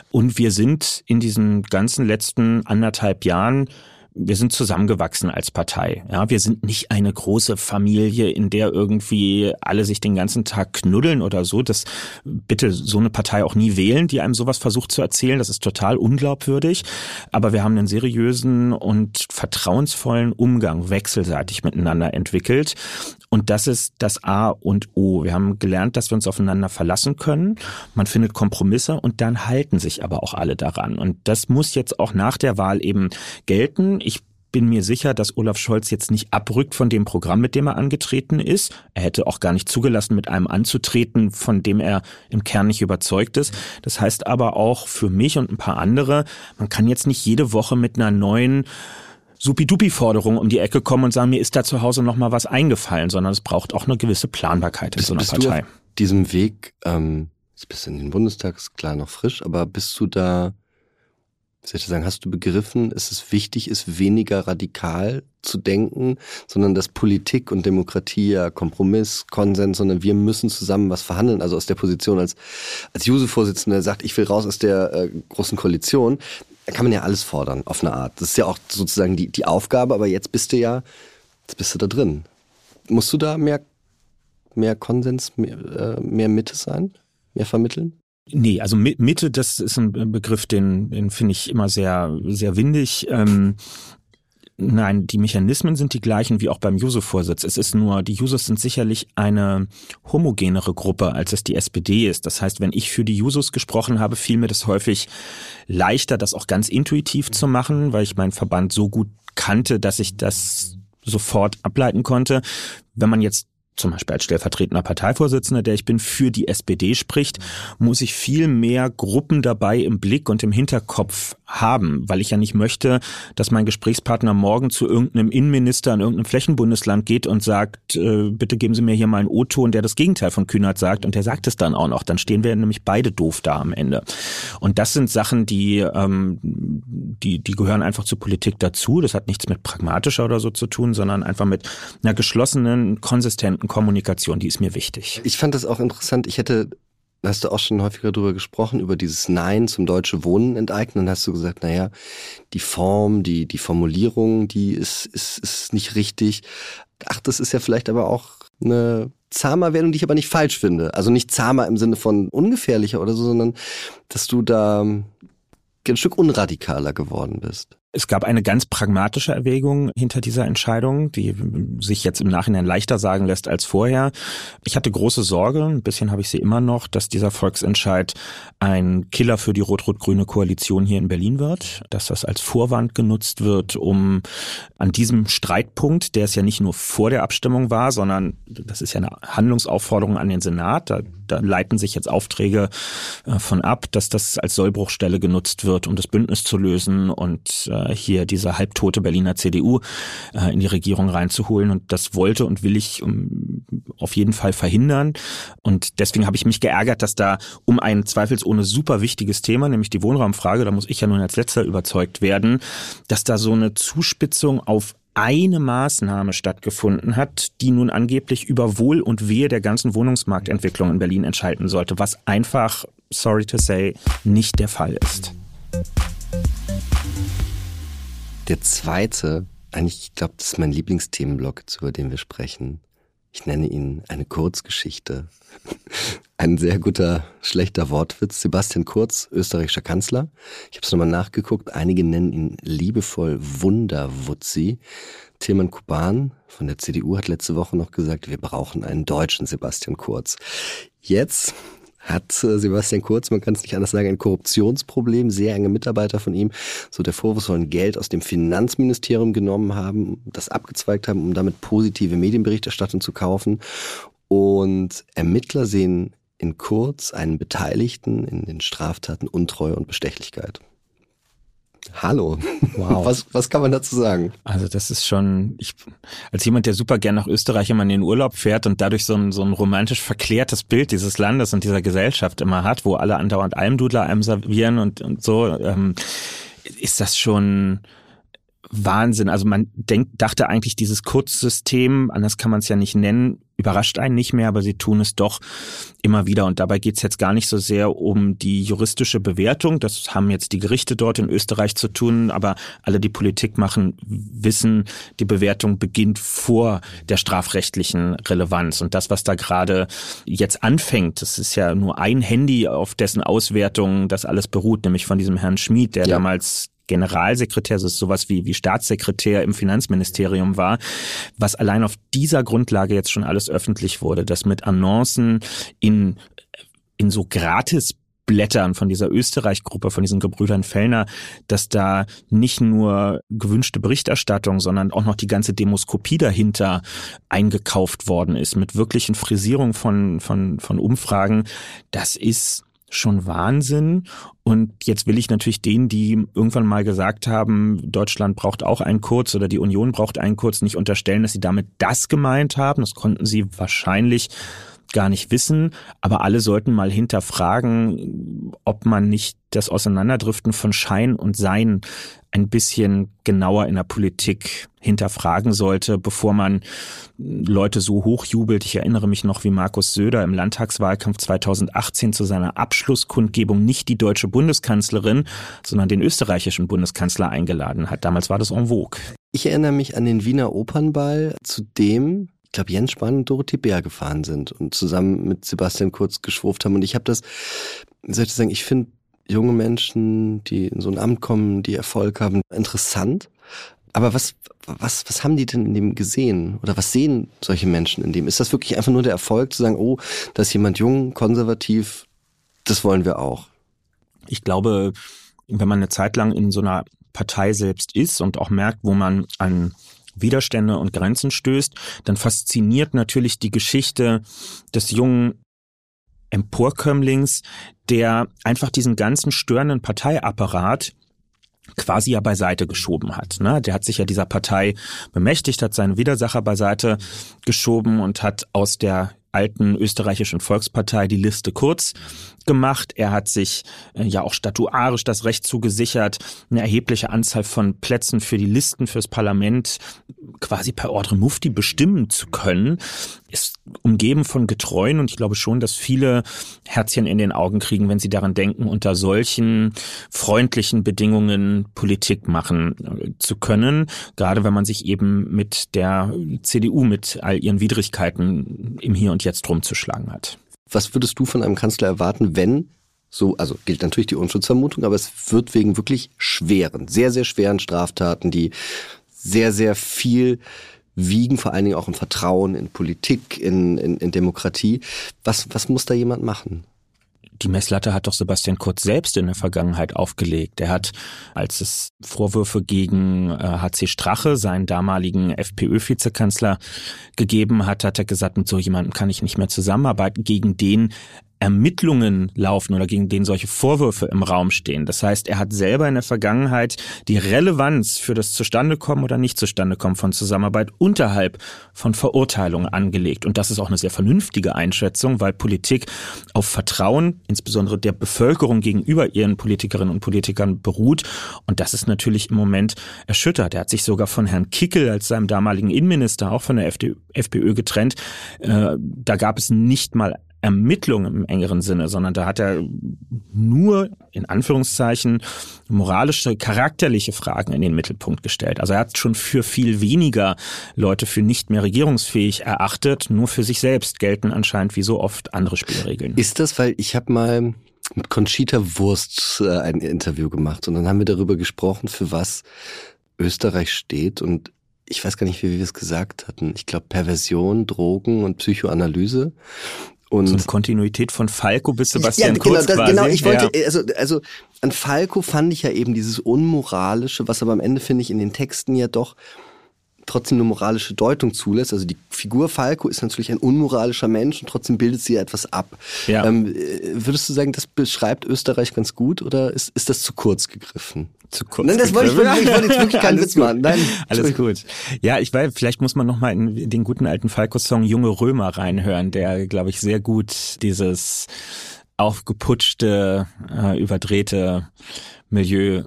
Und wir sind in diesen ganzen letzten anderthalb Jahren wir sind zusammengewachsen als Partei. Ja, wir sind nicht eine große Familie, in der irgendwie alle sich den ganzen Tag knuddeln oder so. Das bitte so eine Partei auch nie wählen, die einem sowas versucht zu erzählen. Das ist total unglaubwürdig. Aber wir haben einen seriösen und vertrauensvollen Umgang wechselseitig miteinander entwickelt. Und das ist das A und O. Wir haben gelernt, dass wir uns aufeinander verlassen können. Man findet Kompromisse und dann halten sich aber auch alle daran. Und das muss jetzt auch nach der Wahl eben gelten. Ich bin mir sicher, dass Olaf Scholz jetzt nicht abrückt von dem Programm, mit dem er angetreten ist. Er hätte auch gar nicht zugelassen, mit einem anzutreten, von dem er im Kern nicht überzeugt ist. Das heißt aber auch für mich und ein paar andere, man kann jetzt nicht jede Woche mit einer neuen Supidupi-Forderungen um die Ecke kommen und sagen, mir ist da zu Hause noch mal was eingefallen, sondern es braucht auch eine gewisse Planbarkeit in bist, so einer bist Partei. Du auf diesem Weg, ähm, jetzt bist du in den Bundestag, ist klar noch frisch, aber bist du da, soll hast du begriffen, es wichtig ist, weniger radikal zu denken, sondern dass Politik und Demokratie ja Kompromiss, Konsens, sondern wir müssen zusammen was verhandeln. Also aus der Position als, als Juso-Vorsitzender sagt, ich will raus aus der äh, großen Koalition da kann man ja alles fordern, auf eine Art. Das ist ja auch sozusagen die, die Aufgabe, aber jetzt bist du ja, jetzt bist du da drin. Musst du da mehr, mehr Konsens, mehr, äh, mehr Mitte sein, mehr vermitteln? Nee, also Mitte, das ist ein Begriff, den, den finde ich immer sehr, sehr windig. Ähm, Nein, die Mechanismen sind die gleichen wie auch beim Juso-Vorsitz. Es ist nur, die Jusos sind sicherlich eine homogenere Gruppe, als es die SPD ist. Das heißt, wenn ich für die Jusos gesprochen habe, fiel mir das häufig leichter, das auch ganz intuitiv zu machen, weil ich meinen Verband so gut kannte, dass ich das sofort ableiten konnte. Wenn man jetzt zum Beispiel als stellvertretender Parteivorsitzender, der ich bin, für die SPD spricht, muss ich viel mehr Gruppen dabei im Blick und im Hinterkopf haben, weil ich ja nicht möchte, dass mein Gesprächspartner morgen zu irgendeinem Innenminister in irgendeinem Flächenbundesland geht und sagt, äh, bitte geben Sie mir hier mal einen O-Ton, der das Gegenteil von Kühnert sagt und der sagt es dann auch noch. Dann stehen wir nämlich beide doof da am Ende. Und das sind Sachen, die, ähm, die, die gehören einfach zur Politik dazu. Das hat nichts mit pragmatischer oder so zu tun, sondern einfach mit einer geschlossenen, konsistenten Kommunikation, die ist mir wichtig. Ich fand das auch interessant. Ich hätte, hast du auch schon häufiger darüber gesprochen, über dieses Nein zum deutsche Wohnen enteignen. Dann hast du gesagt, naja, die Form, die, die Formulierung, die ist, ist, ist nicht richtig. Ach, das ist ja vielleicht aber auch eine zahmer Werdung, die ich aber nicht falsch finde. Also nicht zahmer im Sinne von ungefährlicher oder so, sondern dass du da ein Stück unradikaler geworden bist. Es gab eine ganz pragmatische Erwägung hinter dieser Entscheidung, die sich jetzt im Nachhinein leichter sagen lässt als vorher. Ich hatte große Sorge, ein bisschen habe ich sie immer noch, dass dieser Volksentscheid ein Killer für die rot-rot-grüne Koalition hier in Berlin wird, dass das als Vorwand genutzt wird, um an diesem Streitpunkt, der es ja nicht nur vor der Abstimmung war, sondern das ist ja eine Handlungsaufforderung an den Senat, da, da leiten sich jetzt Aufträge äh, von ab, dass das als Sollbruchstelle genutzt wird, um das Bündnis zu lösen und äh, hier diese halbtote Berliner CDU äh, in die Regierung reinzuholen. Und das wollte und will ich auf jeden Fall verhindern. Und deswegen habe ich mich geärgert, dass da um ein zweifelsohne super wichtiges Thema, nämlich die Wohnraumfrage, da muss ich ja nun als letzter überzeugt werden, dass da so eine Zuspitzung auf eine Maßnahme stattgefunden hat, die nun angeblich über Wohl und Wehe der ganzen Wohnungsmarktentwicklung in Berlin entscheiden sollte, was einfach, sorry to say, nicht der Fall ist. Der zweite, eigentlich, ich glaube, das ist mein Lieblingsthemenblock, über den wir sprechen. Ich nenne ihn eine Kurzgeschichte. [laughs] Ein sehr guter, schlechter Wortwitz. Sebastian Kurz, österreichischer Kanzler. Ich habe es nochmal nachgeguckt. Einige nennen ihn liebevoll Wunderwutzi. Tilman Kuban von der CDU hat letzte Woche noch gesagt, wir brauchen einen deutschen Sebastian Kurz. Jetzt hat äh, Sebastian Kurz, man kann es nicht anders sagen, ein Korruptionsproblem. Sehr enge Mitarbeiter von ihm, so der Vorwurf sollen Geld aus dem Finanzministerium genommen haben, das abgezweigt haben, um damit positive Medienberichterstattung zu kaufen. Und Ermittler sehen in Kurz einen Beteiligten in den Straftaten Untreue und Bestechlichkeit. Hallo. Wow. Was, was kann man dazu sagen? Also das ist schon, ich, als jemand, der super gern nach Österreich immer in den Urlaub fährt und dadurch so ein, so ein romantisch verklärtes Bild dieses Landes und dieser Gesellschaft immer hat, wo alle andauernd Almdudler einem servieren und, und so, ähm, ist das schon, Wahnsinn. Also man denkt, dachte eigentlich, dieses Kurzsystem, anders kann man es ja nicht nennen, überrascht einen nicht mehr, aber sie tun es doch immer wieder. Und dabei geht es jetzt gar nicht so sehr um die juristische Bewertung. Das haben jetzt die Gerichte dort in Österreich zu tun, aber alle, die Politik machen, wissen, die Bewertung beginnt vor der strafrechtlichen Relevanz. Und das, was da gerade jetzt anfängt, das ist ja nur ein Handy, auf dessen Auswertung das alles beruht, nämlich von diesem Herrn Schmid, der ja. damals Generalsekretär, ist sowas wie, wie Staatssekretär im Finanzministerium war, was allein auf dieser Grundlage jetzt schon alles öffentlich wurde, dass mit Annoncen in, in so gratis Blättern von dieser Österreich-Gruppe, von diesen Gebrüdern Fellner, dass da nicht nur gewünschte Berichterstattung, sondern auch noch die ganze Demoskopie dahinter eingekauft worden ist, mit wirklichen Frisierungen von, von, von Umfragen. Das ist schon Wahnsinn. Und jetzt will ich natürlich denen, die irgendwann mal gesagt haben, Deutschland braucht auch einen Kurz oder die Union braucht einen Kurz, nicht unterstellen, dass sie damit das gemeint haben. Das konnten sie wahrscheinlich gar nicht wissen, aber alle sollten mal hinterfragen, ob man nicht das Auseinanderdriften von Schein und Sein ein bisschen genauer in der Politik hinterfragen sollte, bevor man Leute so hochjubelt. Ich erinnere mich noch, wie Markus Söder im Landtagswahlkampf 2018 zu seiner Abschlusskundgebung nicht die deutsche Bundeskanzlerin, sondern den österreichischen Bundeskanzler eingeladen hat. Damals war das en vogue. Ich erinnere mich an den Wiener Opernball, zu dem ich glaube, Jens Spahn und Dorothee Bär gefahren sind und zusammen mit Sebastian Kurz geschwurft haben. Und ich habe das, soll ich sagen, ich finde junge Menschen, die in so ein Amt kommen, die Erfolg haben, interessant. Aber was, was, was haben die denn in dem gesehen? Oder was sehen solche Menschen in dem? Ist das wirklich einfach nur der Erfolg zu sagen, oh, da ist jemand jung, konservativ, das wollen wir auch? Ich glaube, wenn man eine Zeit lang in so einer Partei selbst ist und auch merkt, wo man an Widerstände und Grenzen stößt, dann fasziniert natürlich die Geschichte des jungen Emporkömmlings, der einfach diesen ganzen störenden Parteiapparat quasi ja beiseite geschoben hat. Ne? Der hat sich ja dieser Partei bemächtigt, hat seinen Widersacher beiseite geschoben und hat aus der alten österreichischen Volkspartei die Liste kurz gemacht. Er hat sich äh, ja auch statuarisch das Recht zugesichert, eine erhebliche Anzahl von Plätzen für die Listen fürs Parlament quasi per Ordre Mufti bestimmen zu können. Ist umgeben von Getreuen und ich glaube schon, dass viele Herzchen in den Augen kriegen, wenn sie daran denken, unter solchen freundlichen Bedingungen Politik machen äh, zu können. Gerade wenn man sich eben mit der CDU mit all ihren Widrigkeiten im Hier und Jetzt rumzuschlagen hat. Was würdest du von einem Kanzler erwarten, wenn so, also gilt natürlich die Unschutzvermutung, aber es wird wegen wirklich schweren, sehr, sehr schweren Straftaten, die sehr, sehr viel wiegen, vor allen Dingen auch im Vertrauen in Politik, in, in, in Demokratie. Was, was muss da jemand machen? Die Messlatte hat doch Sebastian Kurz selbst in der Vergangenheit aufgelegt. Er hat, als es Vorwürfe gegen HC äh, Strache, seinen damaligen FPÖ-Vizekanzler, gegeben hat, hat er gesagt, mit so jemandem kann ich nicht mehr zusammenarbeiten. Gegen den Ermittlungen laufen oder gegen den solche Vorwürfe im Raum stehen. Das heißt, er hat selber in der Vergangenheit die Relevanz für das Zustandekommen oder nicht Zustandekommen von Zusammenarbeit unterhalb von Verurteilungen angelegt. Und das ist auch eine sehr vernünftige Einschätzung, weil Politik auf Vertrauen, insbesondere der Bevölkerung gegenüber ihren Politikerinnen und Politikern beruht. Und das ist natürlich im Moment erschüttert. Er hat sich sogar von Herrn Kickel als seinem damaligen Innenminister, auch von der FPÖ getrennt. Äh, da gab es nicht mal Ermittlung im engeren Sinne, sondern da hat er nur in Anführungszeichen moralische, charakterliche Fragen in den Mittelpunkt gestellt. Also er hat schon für viel weniger Leute für nicht mehr regierungsfähig erachtet, nur für sich selbst gelten anscheinend wie so oft andere Spielregeln. Ist das, weil ich habe mal mit Conchita Wurst äh, ein Interview gemacht und dann haben wir darüber gesprochen, für was Österreich steht und ich weiß gar nicht, wie wir es gesagt hatten. Ich glaube Perversion, Drogen und Psychoanalyse. Und so eine Kontinuität von Falco bis Sebastian ja, genau, Kurz das, quasi. genau, ich wollte, ja. also, also an Falco fand ich ja eben dieses Unmoralische, was aber am Ende finde ich in den Texten ja doch trotzdem eine moralische Deutung zulässt. Also die Figur Falco ist natürlich ein unmoralischer Mensch und trotzdem bildet sie ja etwas ab. Ja. Ähm, würdest du sagen, das beschreibt Österreich ganz gut oder ist, ist das zu kurz gegriffen? Zu kurz. Nein, das wollte ich, wollte, ich wollte jetzt wirklich keinen Witz machen. Nein, alles gut. Ja, ich weiß, vielleicht muss man noch mal in den guten alten Falco-Song Junge Römer reinhören, der, glaube ich, sehr gut dieses aufgeputschte, äh, überdrehte Milieu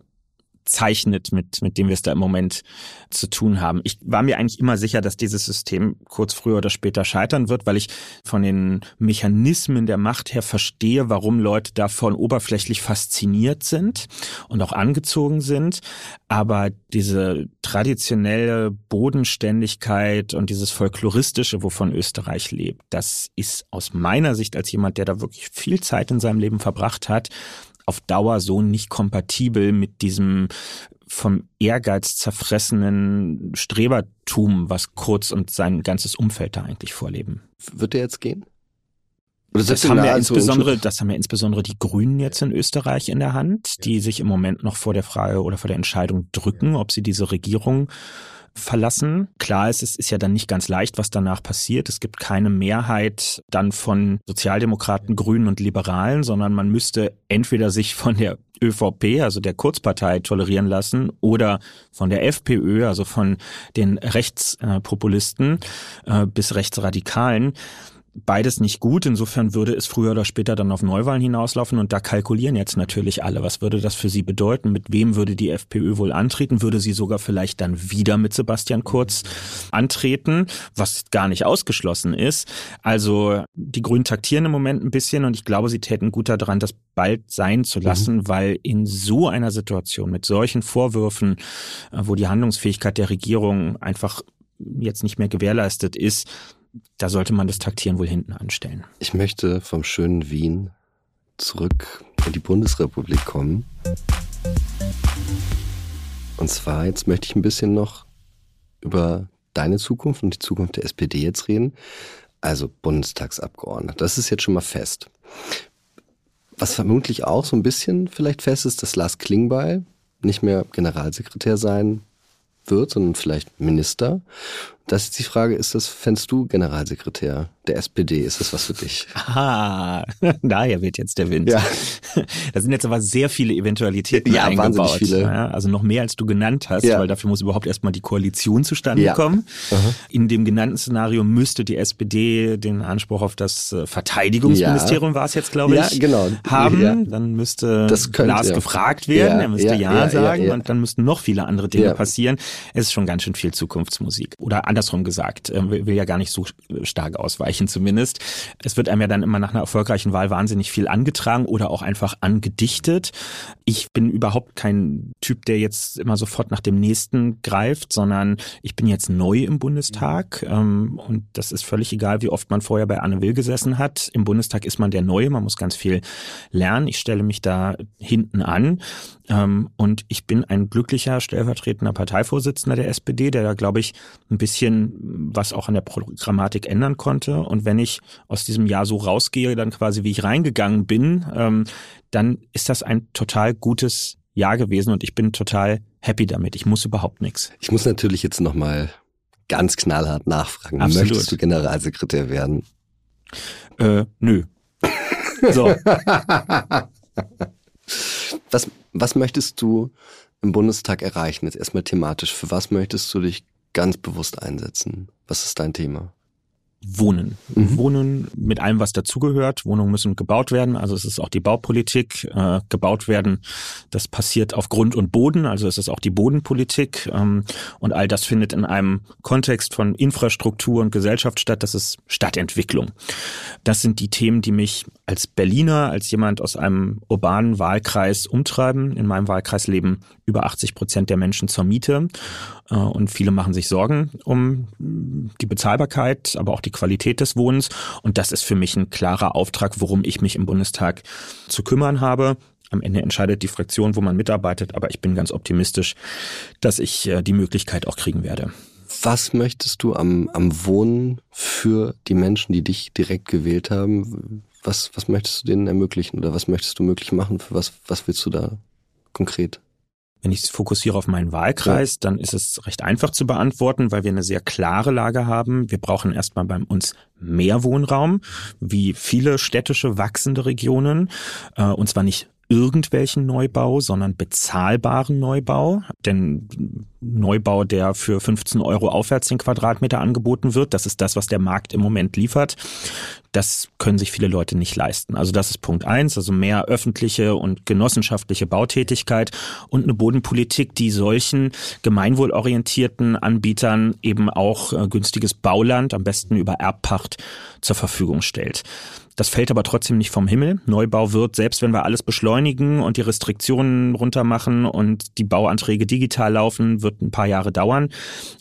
zeichnet, mit, mit dem wir es da im Moment zu tun haben. Ich war mir eigentlich immer sicher, dass dieses System kurz früher oder später scheitern wird, weil ich von den Mechanismen der Macht her verstehe, warum Leute davon oberflächlich fasziniert sind und auch angezogen sind. Aber diese traditionelle Bodenständigkeit und dieses Folkloristische, wovon Österreich lebt, das ist aus meiner Sicht als jemand, der da wirklich viel Zeit in seinem Leben verbracht hat, auf Dauer so nicht kompatibel mit diesem vom Ehrgeiz zerfressenen Strebertum, was Kurz und sein ganzes Umfeld da eigentlich vorleben. Wird der jetzt gehen? Das haben ja insbesondere, das haben ja insbesondere die Grünen jetzt in Österreich in der Hand, die sich im Moment noch vor der Frage oder vor der Entscheidung drücken, ob sie diese Regierung verlassen. Klar ist, es ist ja dann nicht ganz leicht, was danach passiert. Es gibt keine Mehrheit dann von Sozialdemokraten, Grünen und Liberalen, sondern man müsste entweder sich von der ÖVP, also der Kurzpartei, tolerieren lassen oder von der FPÖ, also von den Rechtspopulisten äh, bis Rechtsradikalen beides nicht gut. Insofern würde es früher oder später dann auf Neuwahlen hinauslaufen und da kalkulieren jetzt natürlich alle. Was würde das für sie bedeuten? Mit wem würde die FPÖ wohl antreten? Würde sie sogar vielleicht dann wieder mit Sebastian Kurz antreten, was gar nicht ausgeschlossen ist. Also die Grünen taktieren im Moment ein bisschen und ich glaube, sie täten gut daran, das bald sein zu lassen, mhm. weil in so einer Situation mit solchen Vorwürfen, äh, wo die Handlungsfähigkeit der Regierung einfach jetzt nicht mehr gewährleistet ist, da sollte man das Taktieren wohl hinten anstellen. Ich möchte vom schönen Wien zurück in die Bundesrepublik kommen. Und zwar, jetzt möchte ich ein bisschen noch über deine Zukunft und die Zukunft der SPD jetzt reden. Also Bundestagsabgeordneter. Das ist jetzt schon mal fest. Was vermutlich auch so ein bisschen vielleicht fest ist, dass Lars Klingbeil nicht mehr Generalsekretär sein wird, sondern vielleicht Minister. Das ist die Frage, ist das, fändest du Generalsekretär der SPD? Ist das was für dich? Ah, daher wird jetzt der Wind. Ja. [laughs] Da sind jetzt aber sehr viele Eventualitäten ja, eingebaut. Viele. Ja, also noch mehr als du genannt hast, ja. weil dafür muss überhaupt erstmal die Koalition zustande ja. kommen. Aha. In dem genannten Szenario müsste die SPD den Anspruch auf das äh, Verteidigungsministerium, war es jetzt, glaube ich, genau. haben. Dann müsste das könnte, Lars gefragt werden, er müsste Ja, sagen und dann müssten noch viele andere Dinge passieren. Es ist schon ganz schön viel Zukunftsmusik. Oder andersrum gesagt, äh, will ja gar nicht so stark ausweichen zumindest. Es wird einem ja dann immer nach einer erfolgreichen Wahl wahnsinnig viel angetragen oder auch einfach angedichtet. Ich bin überhaupt kein Typ, der jetzt immer sofort nach dem nächsten greift, sondern ich bin jetzt neu im Bundestag ähm, und das ist völlig egal, wie oft man vorher bei Anne Will gesessen hat. Im Bundestag ist man der Neue, man muss ganz viel lernen. Ich stelle mich da hinten an ähm, und ich bin ein glücklicher stellvertretender Parteivorsitzender der SPD, der da, glaube ich, ein bisschen was auch an der Programmatik ändern konnte. Und wenn ich aus diesem Jahr so rausgehe, dann quasi wie ich reingegangen bin, ähm, dann ist das ein total gutes Jahr gewesen und ich bin total happy damit. Ich muss überhaupt nichts. Ich muss natürlich jetzt nochmal ganz knallhart nachfragen. Absolut. Möchtest du Generalsekretär werden? Äh, nö. [laughs] So. Was, was möchtest du im Bundestag erreichen? Jetzt erstmal thematisch. Für was möchtest du dich ganz bewusst einsetzen? Was ist dein Thema? Wohnen. Mhm. Wohnen mit allem, was dazugehört. Wohnungen müssen gebaut werden. Also es ist auch die Baupolitik. Äh, gebaut werden, das passiert auf Grund und Boden. Also es ist auch die Bodenpolitik. Ähm, und all das findet in einem Kontext von Infrastruktur und Gesellschaft statt. Das ist Stadtentwicklung. Das sind die Themen, die mich als Berliner, als jemand aus einem urbanen Wahlkreis umtreiben. In meinem Wahlkreis leben über 80 Prozent der Menschen zur Miete. Äh, und viele machen sich Sorgen um die Bezahlbarkeit, aber auch die Qualität des Wohnens. Und das ist für mich ein klarer Auftrag, worum ich mich im Bundestag zu kümmern habe. Am Ende entscheidet die Fraktion, wo man mitarbeitet, aber ich bin ganz optimistisch, dass ich äh, die Möglichkeit auch kriegen werde. Was möchtest du am, am Wohnen für die Menschen, die dich direkt gewählt haben? Was, was möchtest du denen ermöglichen oder was möchtest du möglich machen? Für was, was willst du da konkret? Wenn ich fokussiere auf meinen Wahlkreis, dann ist es recht einfach zu beantworten, weil wir eine sehr klare Lage haben. Wir brauchen erstmal bei uns mehr Wohnraum, wie viele städtische wachsende Regionen, äh, und zwar nicht irgendwelchen Neubau, sondern bezahlbaren Neubau. Denn Neubau, der für 15 Euro aufwärts den Quadratmeter angeboten wird, das ist das, was der Markt im Moment liefert. Das können sich viele Leute nicht leisten. Also das ist Punkt eins, also mehr öffentliche und genossenschaftliche Bautätigkeit und eine Bodenpolitik, die solchen gemeinwohlorientierten Anbietern eben auch äh, günstiges Bauland, am besten über Erbpacht, zur Verfügung stellt. Das fällt aber trotzdem nicht vom Himmel. Neubau wird, selbst wenn wir alles beschleunigen und die Restriktionen runtermachen und die Bauanträge digital laufen, wird ein paar Jahre dauern.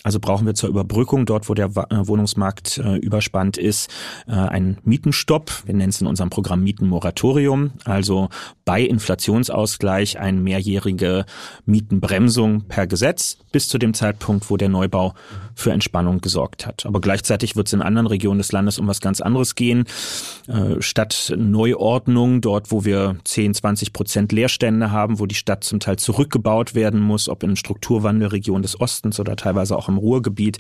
Also brauchen wir zur Überbrückung dort, wo der äh, Wohnungsmarkt äh, überspannt ist, äh, einen Mietenstopp. Wir nennen es in unserem Programm Mietenmoratorium. Also bei Inflationsausgleich eine mehrjährige Mietenbremsung per Gesetz bis zu dem Zeitpunkt, wo der Neubau für Entspannung gesorgt hat. Aber gleichzeitig wird es in anderen Regionen des Landes um was ganz anderes gehen. Äh, Stadt Neuordnung, dort wo wir 10, 20 Prozent Leerstände haben, wo die Stadt zum Teil zurückgebaut werden muss, ob in Strukturwandelregionen des Ostens oder teilweise auch im Ruhrgebiet.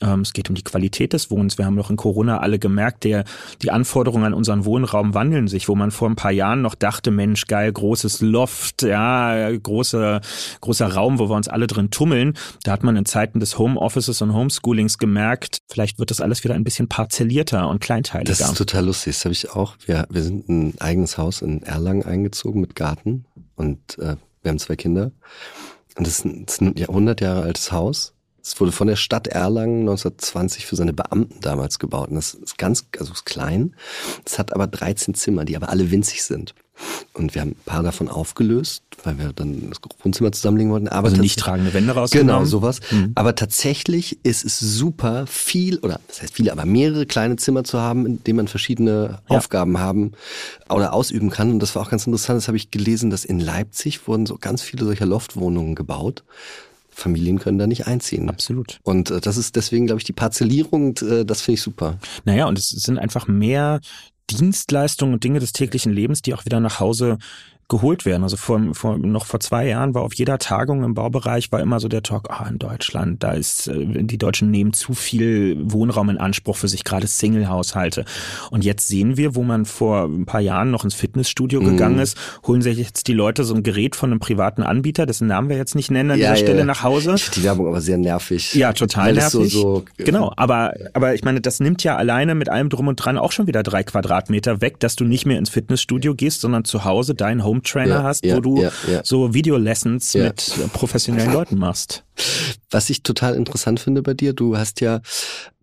Ähm, es geht um die Qualität des Wohnens. Wir haben doch in Corona alle gemerkt, der, die Anforderungen an unseren Wohnraum wandeln sich, wo man vor ein paar Jahren noch dachte, Mensch, geil, großes Loft, ja, großer, großer Raum, wo wir uns alle drin tummeln. Da hat man in Zeiten des Homeoffices und Homeschoolings gemerkt, vielleicht wird das alles wieder ein bisschen parzellierter und kleinteiliger. Das ist total lustig, das habe ich auch. Wir, wir sind ein eigenes Haus in Erlangen eingezogen mit Garten und äh, wir haben zwei Kinder. Und das ist ein, das ist ein 100 Jahre altes Haus es wurde von der Stadt Erlangen 1920 für seine Beamten damals gebaut. Und das ist ganz, also ist klein. Es hat aber 13 Zimmer, die aber alle winzig sind. Und wir haben ein paar davon aufgelöst, weil wir dann das Wohnzimmer zusammenlegen wollten. Aber also nicht tragende Wände rausgenommen? Genau, sowas. Mhm. Aber tatsächlich ist es super viel, oder das heißt viele, aber mehrere kleine Zimmer zu haben, in denen man verschiedene ja. Aufgaben haben oder ausüben kann. Und das war auch ganz interessant, das habe ich gelesen, dass in Leipzig wurden so ganz viele solcher Loftwohnungen gebaut. Familien können da nicht einziehen. Absolut. Und äh, das ist deswegen, glaube ich, die Parzellierung, äh, das finde ich super. Naja, und es sind einfach mehr Dienstleistungen und Dinge des täglichen Lebens, die auch wieder nach Hause geholt werden. Also vor, vor, noch vor zwei Jahren war auf jeder Tagung im Baubereich war immer so der Talk, ah, in Deutschland, da ist, äh, die Deutschen nehmen zu viel Wohnraum in Anspruch für sich, gerade Single-Haushalte. Und jetzt sehen wir, wo man vor ein paar Jahren noch ins Fitnessstudio mhm. gegangen ist, holen sich jetzt die Leute so ein Gerät von einem privaten Anbieter, dessen Namen wir jetzt nicht nennen, an ja, dieser ja, Stelle nach Hause. Die Werbung aber sehr nervig. Ja, total nervig. So, so genau, aber, aber ich meine, das nimmt ja alleine mit allem drum und dran auch schon wieder drei Quadratmeter weg, dass du nicht mehr ins Fitnessstudio gehst, sondern zu Hause dein Home Trainer ja, hast, ja, wo du ja, so Video-Lessons mit professionellen Leuten machst. Was ich total interessant finde bei dir, du hast ja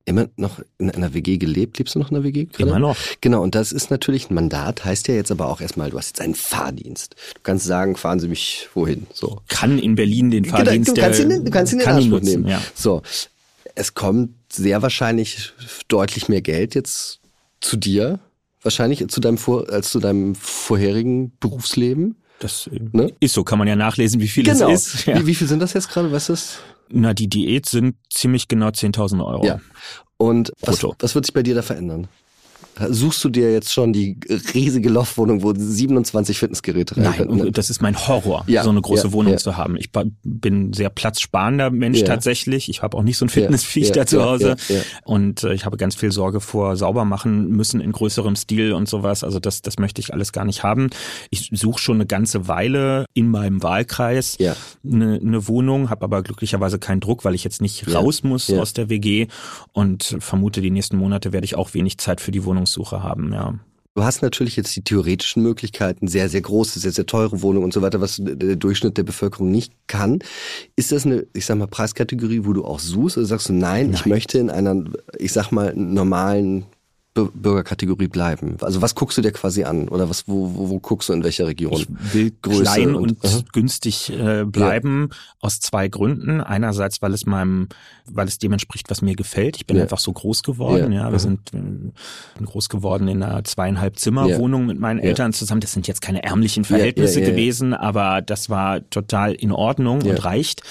immer noch in einer WG gelebt. Lebst du noch in einer WG? Gerade? Immer noch. Genau, und das ist natürlich ein Mandat, heißt ja jetzt aber auch erstmal, du hast jetzt einen Fahrdienst. Du kannst sagen, fahren Sie mich wohin. So. Kann in Berlin den Fahrdienst. Genau, du kannst ihn, du kannst ihn in Anspruch nehmen. Ja. So. Es kommt sehr wahrscheinlich deutlich mehr Geld jetzt zu dir wahrscheinlich zu deinem vor, als zu deinem vorherigen Berufsleben. Das ne? ist so, kann man ja nachlesen, wie viel genau. es ist. Ja. Wie, wie viel sind das jetzt gerade? Was ist? Na, die Diät sind ziemlich genau 10.000 Euro. Ja. Und was, was wird sich bei dir da verändern? Suchst du dir jetzt schon die riesige Loftwohnung, wo 27 Fitnessgeräte rein Nein, könnten? Ne? das ist mein Horror, ja, so eine große ja, Wohnung ja. zu haben. Ich bin sehr platzsparender Mensch tatsächlich. Ich habe auch nicht so ein Fitnessviech da zu Hause. Und äh, ich habe ganz viel Sorge vor sauber machen müssen in größerem Stil und sowas. Also das, das möchte ich alles gar nicht haben. Ich suche schon eine ganze Weile in meinem Wahlkreis eine, eine Wohnung, habe aber glücklicherweise keinen Druck, weil ich jetzt nicht raus muss aus der WG und vermute, die nächsten Monate werde ich auch wenig Zeit für die Wohnung Wohnungssuche haben, ja. Du hast natürlich jetzt die theoretischen Möglichkeiten, sehr, sehr große, sehr, sehr teure Wohnungen und so weiter, was der Durchschnitt der Bevölkerung nicht kann. Ist das eine, ich sag mal, Preiskategorie, wo du auch suchst oder sagst du, nein, nein. ich möchte in einer, ich sag mal, normalen Bürgerkategorie bleiben? Also was guckst du dir quasi an oder was wo, wo, wo guckst du in welcher Region? Ich will Größe klein und, und günstig äh, bleiben ja. aus zwei Gründen. Einerseits, weil es meinem, weil es dem entspricht, was mir gefällt. Ich bin ja. einfach so groß geworden. Ja, ja. wir uh sind äh, groß geworden in einer zweieinhalb Zimmerwohnung mit meinen Eltern zusammen. Das sind jetzt keine ärmlichen Verhältnisse gewesen, aber das war total in Ordnung und reicht.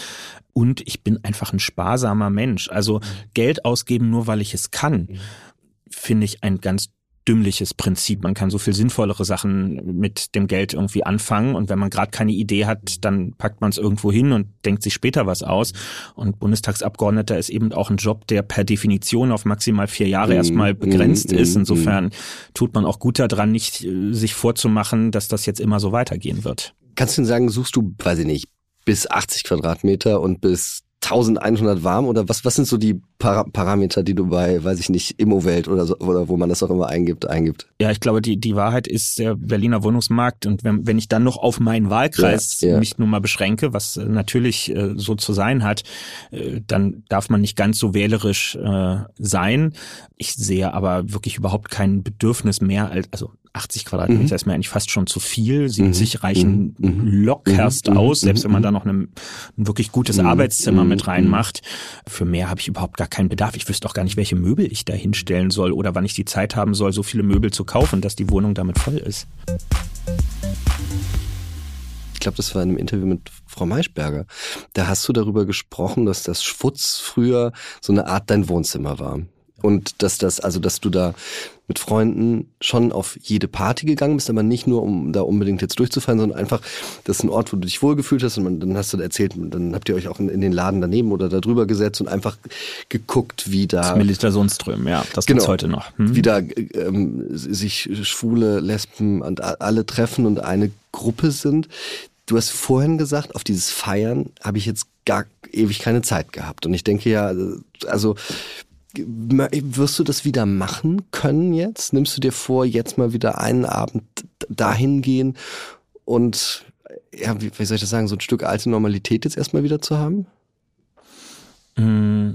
Und ich bin einfach ein sparsamer Mensch. Also Geld ausgeben nur, weil ich es kann. Mhm finde ich ein ganz dümmliches Prinzip. Man kann so viel sinnvollere Sachen mit dem Geld irgendwie anfangen und wenn man gerade keine Idee hat, dann packt man es irgendwo hin und denkt sich später was aus. Und Bundestagsabgeordneter ist eben auch ein Job, der per Definition auf maximal vier Jahre mm, erstmal begrenzt mm, ist. Insofern tut man auch gut daran, nicht äh, sich vorzumachen, dass das jetzt immer so weitergehen wird. Kannst du denn sagen, suchst du, weiß ich nicht, bis 80 Quadratmeter und bis 1100 warm oder was, was sind so die Para Parameter, die du bei, weiß ich nicht, Immowelt oder so, oder wo man das auch immer eingibt, eingibt? Ja, ich glaube, die, die Wahrheit ist der Berliner Wohnungsmarkt und wenn, wenn ich dann noch auf meinen Wahlkreis ja, ja. mich nun mal beschränke, was äh, natürlich äh, so zu sein hat, äh, dann darf man nicht ganz so wählerisch äh, sein. Ich sehe aber wirklich überhaupt kein Bedürfnis mehr als, also 80 Quadratmeter mhm. ist mir eigentlich fast schon zu viel. 70 mhm. reichen mhm. mhm. lockerst mhm. aus, selbst wenn man da noch eine, ein wirklich gutes Arbeitszimmer mit reinmacht. Für mehr habe ich überhaupt gar keinen Bedarf. Ich wüsste auch gar nicht, welche Möbel ich da hinstellen soll oder wann ich die Zeit haben soll, so viele Möbel zu kaufen, dass die Wohnung damit voll ist. Ich glaube, das war in einem Interview mit Frau Maischberger. Da hast du darüber gesprochen, dass das Schwutz früher so eine Art dein Wohnzimmer war. Und dass das, also dass du da mit Freunden schon auf jede Party gegangen bist, aber nicht nur, um da unbedingt jetzt durchzufallen, sondern einfach, das ist ein Ort, wo du dich wohlgefühlt hast und man, dann hast du erzählt, dann habt ihr euch auch in, in, den Laden daneben oder da drüber gesetzt und einfach geguckt, wie da... Das Milita Sundström, ja, das genau, gibt's heute noch. Hm? Wie da ähm, sich Schwule, Lesben und alle treffen und eine Gruppe sind. Du hast vorhin gesagt, auf dieses Feiern habe ich jetzt gar ewig keine Zeit gehabt. Und ich denke ja, also wirst du das wieder machen können jetzt? Nimmst du dir vor, jetzt mal wieder einen Abend dahin gehen und ja, wie, wie soll ich das sagen, so ein Stück alte Normalität jetzt erstmal wieder zu haben? Mm,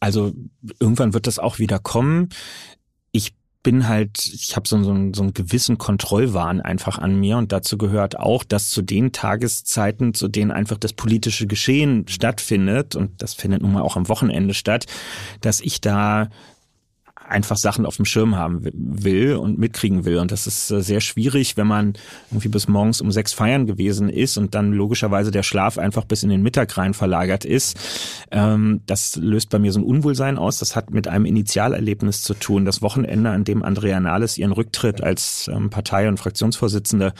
also irgendwann wird das auch wieder kommen. Bin halt, ich habe so, so, so einen gewissen Kontrollwahn einfach an mir und dazu gehört auch, dass zu den Tageszeiten, zu denen einfach das politische Geschehen stattfindet und das findet nun mal auch am Wochenende statt, dass ich da einfach Sachen auf dem Schirm haben will und mitkriegen will. Und das ist äh, sehr schwierig, wenn man irgendwie bis morgens um sechs feiern gewesen ist und dann logischerweise der Schlaf einfach bis in den Mittag rein verlagert ist. Ähm, das löst bei mir so ein Unwohlsein aus. Das hat mit einem Initialerlebnis zu tun. Das Wochenende, an dem Andrea Nahles ihren Rücktritt als ähm, Partei- und Fraktionsvorsitzende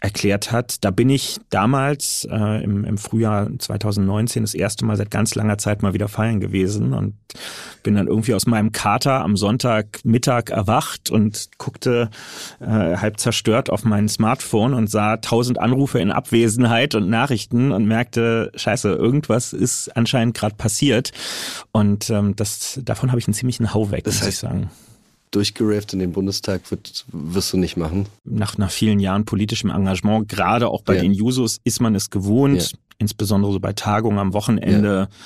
erklärt hat. Da bin ich damals äh, im, im Frühjahr 2019 das erste Mal seit ganz langer Zeit mal wieder feiern gewesen und bin dann irgendwie aus meinem Kater am Sonntagmittag erwacht und guckte äh, halb zerstört auf mein Smartphone und sah tausend Anrufe in Abwesenheit und Nachrichten und merkte, scheiße, irgendwas ist anscheinend gerade passiert. Und ähm, das davon habe ich einen ziemlichen Hau weg, das muss ich sagen durchgerafft in den Bundestag wird, wirst du nicht machen. Nach, nach vielen Jahren politischem Engagement, gerade auch bei ja. den Jusos, ist man es gewohnt, ja. insbesondere so bei Tagungen am Wochenende. Ja.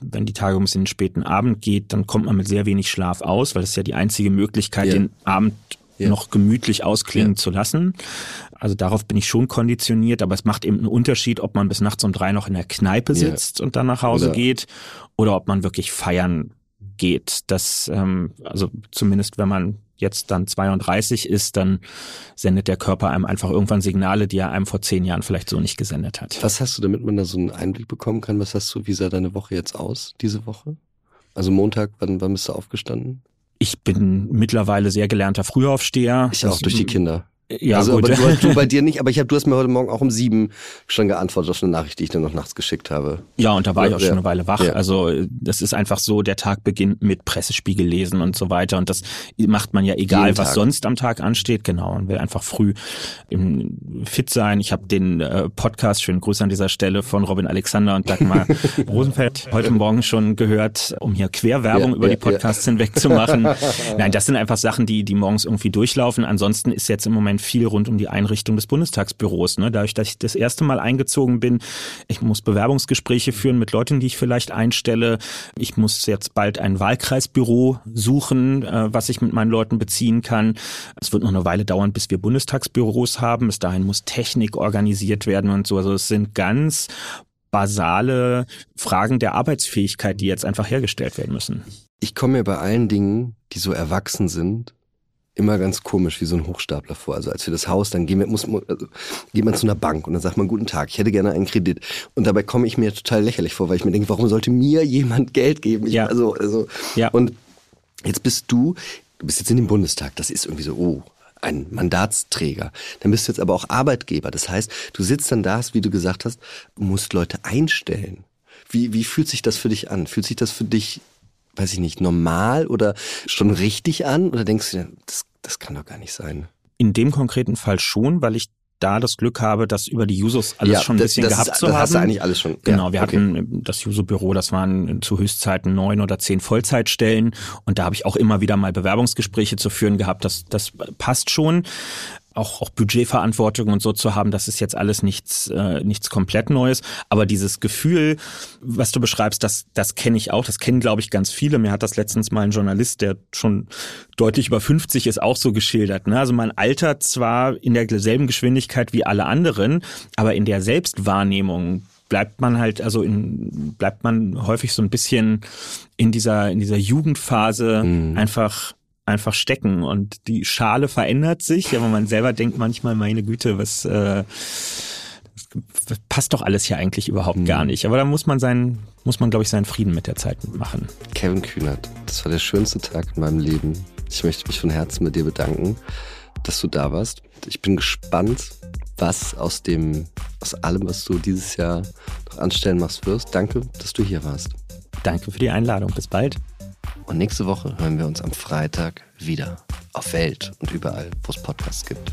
Wenn die Tagung bis in den späten Abend geht, dann kommt man mit sehr wenig Schlaf aus, weil das ist ja die einzige Möglichkeit, den Abend noch gemütlich ausklingen zu lassen. Also darauf bin ich schon konditioniert, aber es macht eben einen Unterschied, ob man bis nachts um drei noch in der Kneipe sitzt und dann nach Hause oder geht oder ob man wirklich feiern geht. Das, ähm, also zumindest wenn man jetzt dann 32 ist, dann sendet der Körper einem einfach irgendwann Signale, die er einem vor zehn Jahren vielleicht so nicht gesendet hat. Was hast du, damit man da so einen Einblick bekommen kann? Was hast du, wie sah deine Woche jetzt aus, diese Woche? Also Montag, wann, wann bist du aufgestanden? Ich bin mittlerweile sehr gelernter Frühaufsteher. Ich auch, durch die Kinder. Ja, also, gut. Aber du, du bei dir nicht, aber ich hab, du hast mir heute Morgen auch um sieben schon geantwortet auf eine Nachricht, die ich dann noch nachts geschickt habe. Ja, und da war ja, ich auch schon eine Weile wach. Ja. Also das ist einfach so, der Tag beginnt mit Pressespiegel lesen und so weiter. Und das macht man ja egal, Jeden was Tag. sonst am Tag ansteht. Genau, man will einfach früh fit sein. Ich habe den äh, Podcast, schönen Gruß an dieser Stelle, von Robin Alexander und Dagmar [laughs] Rosenfeld heute Morgen schon gehört, um hier Querwerbung ja, über die Podcasts hinweg zu machen. Nein, das sind einfach Sachen, die, die morgens irgendwie durchlaufen. Ansonsten ist jetzt im Moment viel rund um die Einrichtung des Bundestagsbüros. Ne? Dadurch, dass ich das erste Mal eingezogen bin, ich muss Bewerbungsgespräche führen mit Leuten, die ich vielleicht einstelle. Ich muss jetzt bald ein Wahlkreisbüro suchen, äh, was ich mit meinen Leuten beziehen kann. Es wird noch eine Weile dauern, bis wir Bundestagsbüros haben. Bis dahin muss Technik organisiert werden und so. Also es sind ganz basale Fragen der Arbeitsfähigkeit, die jetzt einfach hergestellt werden müssen. Ich komme mir bei allen Dingen, die so erwachsen sind, immer ganz komisch wie so ein Hochstapler vor. Also als wir das Haus, dann gehen wir, muss, also, geht man zu einer Bank und dann sagt man, guten Tag, ich hätte gerne einen Kredit. Und dabei komme ich mir total lächerlich vor, weil ich mir denke, warum sollte mir jemand Geld geben? Ich, ja. Also, also, ja. Und jetzt bist du du bist jetzt in dem Bundestag, das ist irgendwie so, oh, ein Mandatsträger. Dann bist du jetzt aber auch Arbeitgeber. Das heißt, du sitzt dann da, wie du gesagt hast, musst Leute einstellen. Wie, wie fühlt sich das für dich an? Fühlt sich das für dich, weiß ich nicht, normal oder schon richtig an? Oder denkst du, das, das kann doch gar nicht sein? In dem konkreten Fall schon, weil ich da das Glück habe, das über die Jusos alles ja, schon ein bisschen das gehabt ist, zu das haben. Das hast du eigentlich alles schon. Genau, wir okay. hatten das Juso-Büro, das waren zu Höchstzeiten neun oder zehn Vollzeitstellen und da habe ich auch immer wieder mal Bewerbungsgespräche zu führen gehabt. Das, das passt schon auch, auch Budgetverantwortung und so zu haben, das ist jetzt alles nichts, äh, nichts komplett Neues. Aber dieses Gefühl, was du beschreibst, das, das kenne ich auch. Das kennen, glaube ich, ganz viele. Mir hat das letztens mal ein Journalist, der schon deutlich über 50 ist, auch so geschildert. Ne? Also man altert zwar in derselben Geschwindigkeit wie alle anderen, aber in der Selbstwahrnehmung bleibt man halt, also in, bleibt man häufig so ein bisschen in dieser, in dieser Jugendphase mhm. einfach einfach stecken und die Schale verändert sich, aber man selber denkt manchmal, meine Güte, was äh, passt doch alles hier eigentlich überhaupt mhm. gar nicht. Aber da muss man seinen, muss man, glaube ich, seinen Frieden mit der Zeit machen. Kevin Kühnert, das war der schönste Tag in meinem Leben. Ich möchte mich von Herzen mit dir bedanken, dass du da warst. Ich bin gespannt, was aus dem, aus allem, was du dieses Jahr noch anstellen machst wirst. Danke, dass du hier warst. Danke für die Einladung. Bis bald. Und nächste Woche hören wir uns am Freitag wieder auf Welt und überall, wo es Podcasts gibt.